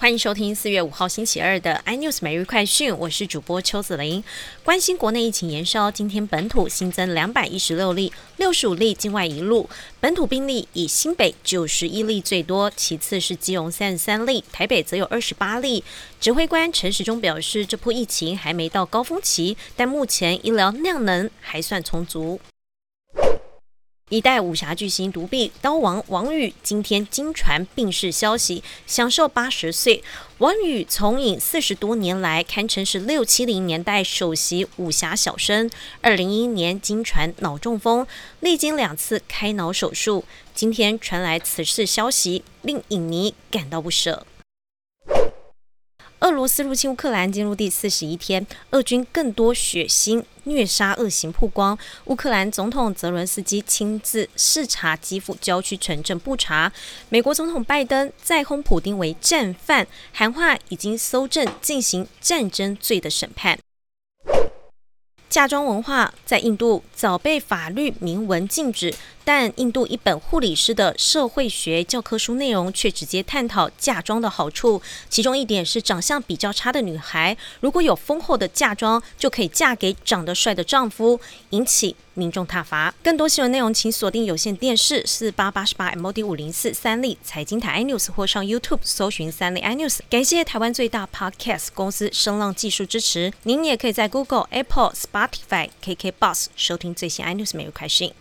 欢迎收听四月五号星期二的 iNews 每日快讯，我是主播邱子玲。关心国内疫情延烧，今天本土新增两百一十六例，六十五例境外一路。本土病例以新北九十一例最多，其次是基隆三十三例，台北则有二十八例。指挥官陈时中表示，这波疫情还没到高峰期，但目前医疗量能还算充足。一代武侠巨星独臂刀王王宇今天经传病逝消息，享寿八十岁。王宇从影四十多年来，堪称是六七零年代首席武侠小生。二零一一年经传脑中风，历经两次开脑手术。今天传来此事消息，令影迷感到不舍。俄罗斯入侵乌克兰进入第四十一天，俄军更多血腥虐杀恶行曝光。乌克兰总统泽伦斯基亲自视察基辅郊区城镇布查。美国总统拜登再轰普丁为战犯，喊话已经搜证进行战争罪的审判。嫁妆文化在印度早被法律明文禁止。但印度一本护理师的社会学教科书内容却直接探讨嫁妆的好处，其中一点是长相比较差的女孩如果有丰厚的嫁妆，就可以嫁给长得帅的丈夫，引起民众挞伐。更多新闻内容，请锁定有线电视四八八十八 M O D 五零四三立财经台 iNews 或上 YouTube 搜寻三立 iNews。感谢台湾最大 Podcast 公司声浪技术支持。您也可以在 Google、Apple、Spotify Spotify、KK Bus 收听最新 iNews 每日快讯。